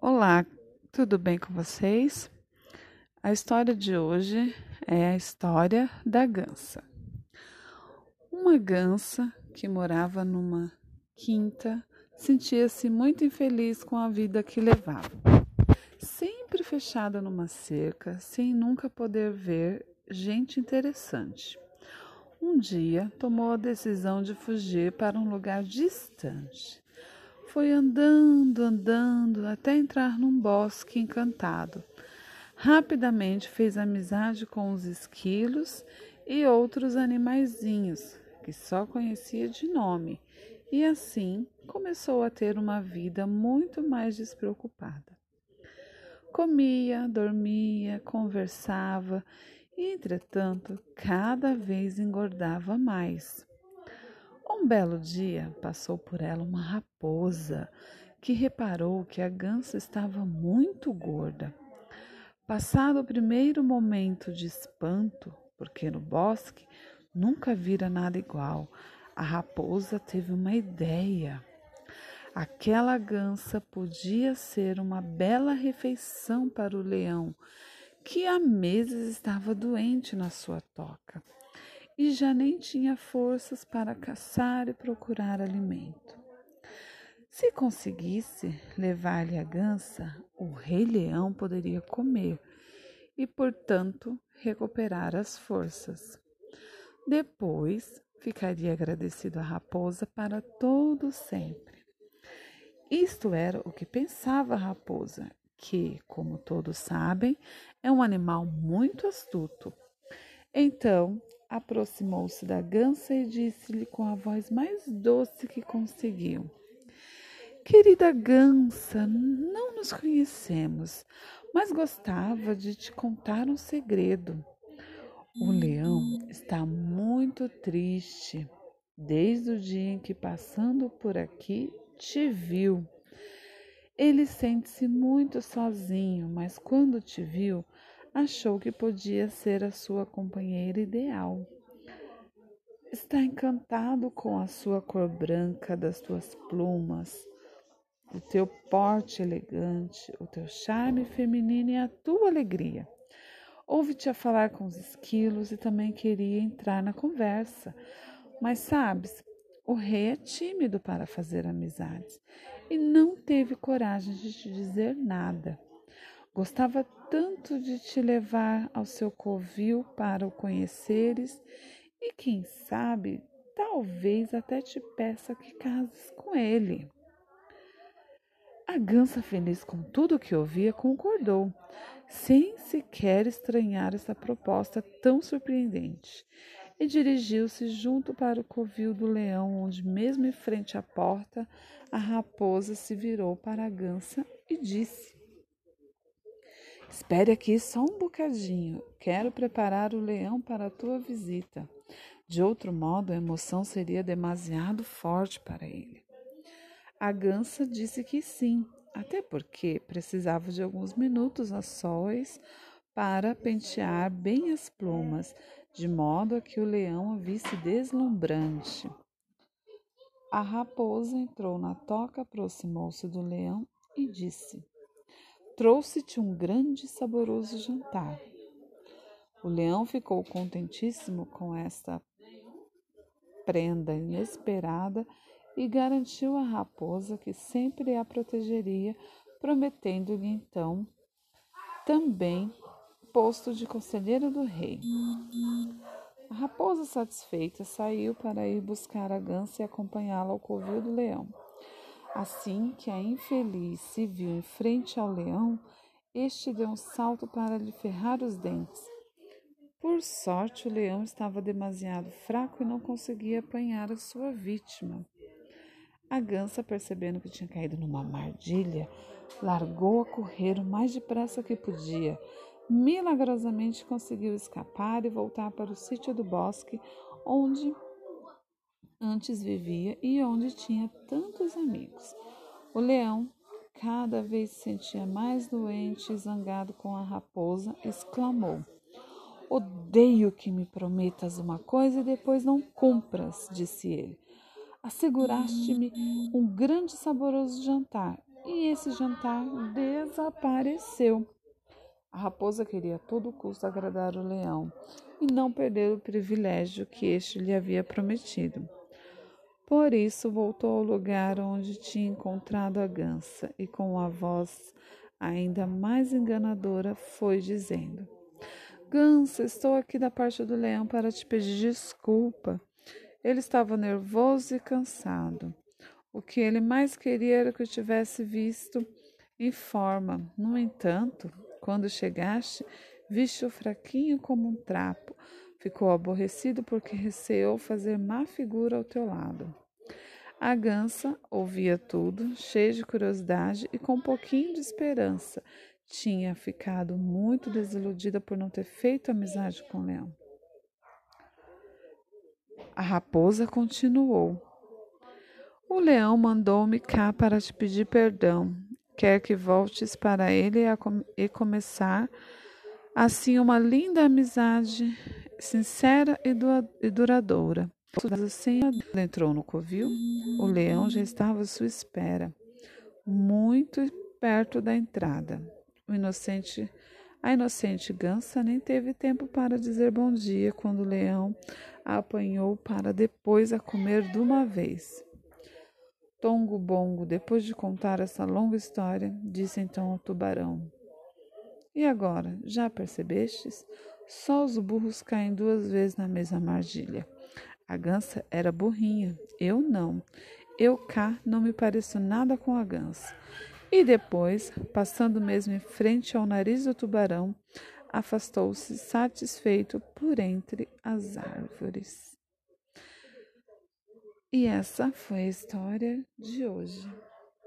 Olá, tudo bem com vocês? A história de hoje é a história da gansa. Uma gansa que morava numa quinta sentia-se muito infeliz com a vida que levava. Sempre fechada numa cerca, sem nunca poder ver gente interessante. Um dia tomou a decisão de fugir para um lugar distante. Foi andando, andando, até entrar num bosque encantado. Rapidamente fez amizade com os esquilos e outros animaizinhos que só conhecia de nome, e assim começou a ter uma vida muito mais despreocupada. Comia, dormia, conversava e, entretanto, cada vez engordava mais. Um belo dia passou por ela uma raposa que reparou que a gansa estava muito gorda. Passado o primeiro momento de espanto, porque no bosque nunca vira nada igual, a raposa teve uma ideia. Aquela gansa podia ser uma bela refeição para o leão, que há meses estava doente na sua toca e já nem tinha forças para caçar e procurar alimento. Se conseguisse levar-lhe a gança, o rei leão poderia comer e, portanto, recuperar as forças. Depois, ficaria agradecido à raposa para todo sempre. Isto era o que pensava a raposa, que, como todos sabem, é um animal muito astuto. Então, aproximou-se da gança e disse-lhe com a voz mais doce que conseguiu: Querida gança, não nos conhecemos, mas gostava de te contar um segredo. O leão está muito triste desde o dia em que, passando por aqui, te viu. Ele sente-se muito sozinho, mas quando te viu, achou que podia ser a sua companheira ideal. Está encantado com a sua cor branca das tuas plumas, o teu porte elegante, o teu charme feminino e a tua alegria. Ouve-te a falar com os esquilos e também queria entrar na conversa. Mas sabes, o rei é tímido para fazer amizades e não teve coragem de te dizer nada. Gostava tanto de te levar ao seu covil para o conheceres e, quem sabe, talvez até te peça que cases com ele. A gansa, feliz com tudo o que ouvia, concordou, sem sequer estranhar essa proposta tão surpreendente, e dirigiu-se junto para o covil do leão, onde, mesmo em frente à porta, a raposa se virou para a gansa e disse: Espere aqui só um bocadinho. Quero preparar o leão para a tua visita. De outro modo, a emoção seria demasiado forte para ele. A gansa disse que sim, até porque precisava de alguns minutos a sós para pentear bem as plumas, de modo a que o leão a visse deslumbrante. A raposa entrou na toca, aproximou-se do leão e disse: Trouxe-te um grande e saboroso jantar. O leão ficou contentíssimo com esta prenda inesperada e garantiu à raposa que sempre a protegeria, prometendo-lhe então também posto de conselheiro do rei. A raposa satisfeita saiu para ir buscar a gança e acompanhá-la ao covil do leão. Assim que a infeliz se viu em frente ao leão, este deu um salto para lhe ferrar os dentes. Por sorte, o leão estava demasiado fraco e não conseguia apanhar a sua vítima. A gança, percebendo que tinha caído numa armadilha, largou a correr o mais depressa que podia. Milagrosamente conseguiu escapar e voltar para o sítio do bosque, onde antes vivia e onde tinha tantos amigos. O leão, cada vez se sentia mais doente e zangado com a raposa, exclamou: Odeio que me prometas uma coisa e depois não cumpras, disse ele. Asseguraste-me um grande e saboroso jantar e esse jantar desapareceu. A raposa queria a todo custo agradar o leão e não perder o privilégio que este lhe havia prometido. Por isso voltou ao lugar onde tinha encontrado a gança e com a voz ainda mais enganadora foi dizendo: Gança, estou aqui da parte do leão para te pedir desculpa. Ele estava nervoso e cansado. O que ele mais queria era que eu tivesse visto em forma. No entanto, quando chegaste, viste-o fraquinho como um trapo. Ficou aborrecido porque receou fazer má figura ao teu lado. A gança ouvia tudo, cheia de curiosidade e com um pouquinho de esperança. Tinha ficado muito desiludida por não ter feito amizade com o leão. A raposa continuou. O leão mandou-me cá para te pedir perdão. Quer que voltes para ele e começar assim uma linda amizade sincera e duradoura. Assim, entrou no covil, o leão já estava à sua espera, muito perto da entrada. O inocente, a inocente gança nem teve tempo para dizer bom dia quando o leão a apanhou para depois a comer de uma vez. Tongo Bongo, depois de contar essa longa história, disse então ao tubarão: E agora, já percebestes? Só os burros caem duas vezes na mesma armadilha. A gança era burrinha, eu não. Eu cá não me pareço nada com a gança. E depois, passando mesmo em frente ao nariz do tubarão, afastou-se satisfeito por entre as árvores. E essa foi a história de hoje.